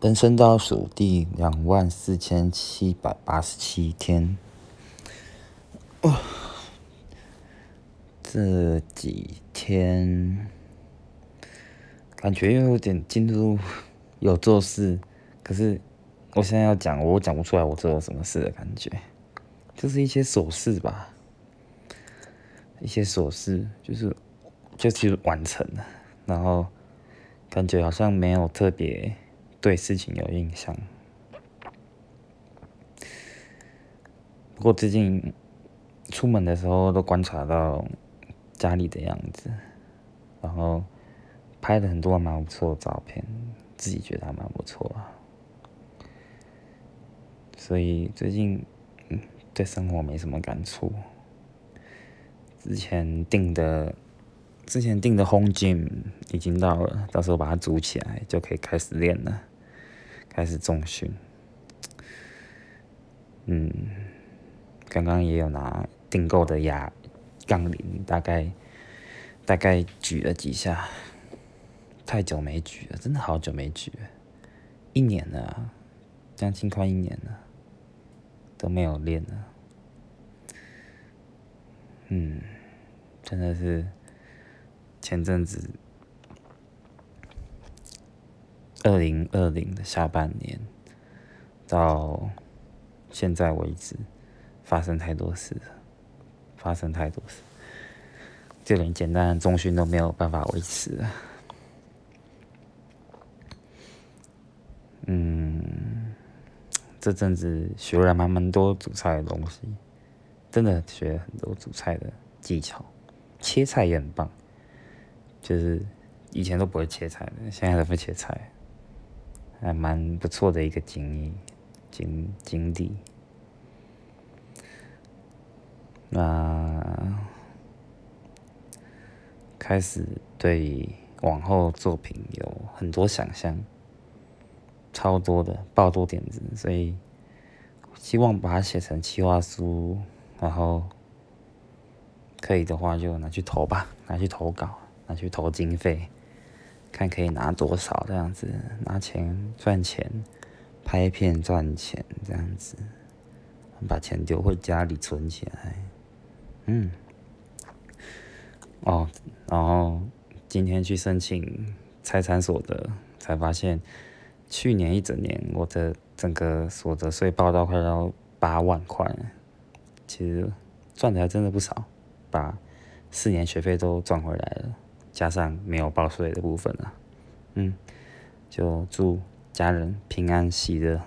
人生倒数第两万四千七百八十七天，哇！这几天感觉又有点进入有做事，可是我现在要讲，我讲不出来我做了什么事的感觉，就是一些琐事吧，一些琐事，就是就其实完成了，然后感觉好像没有特别。对事情有印象，不过最近出门的时候都观察到家里的样子，然后拍了很多蛮不错的照片，自己觉得还蛮不错啊。所以最近对生活没什么感触，之前订的。之前订的 home gym 已经到了，到时候把它组起来就可以开始练了，开始重训。嗯，刚刚也有拿订购的哑杠铃，大概大概举了几下，太久没举了，真的好久没举了，一年了，将近快一年了，都没有练了。嗯，真的是。前阵子，二零二零的下半年到现在为止，发生太多事，发生太多事，就连简单的中训都没有办法维持了。嗯，这阵子学了蛮蛮多煮菜的东西，真的学了很多煮菜的技巧，切菜也很棒。就是以前都不会切菜的，现在都会切菜，还蛮不错的一个经历经经历。那开始对往后作品有很多想象，超多的爆多点子，所以希望把它写成企划书，然后可以的话就拿去投吧，拿去投稿。拿去投经费，看可以拿多少这样子，拿钱赚钱，拍片赚钱这样子，把钱丢回家里存起来。嗯，哦，然后今天去申请财产所得，才发现去年一整年我的整个所得税报到快要八万块，其实赚的还真的不少，把四年学费都赚回来了。加上没有报税的部分了，嗯，就祝家人平安喜乐。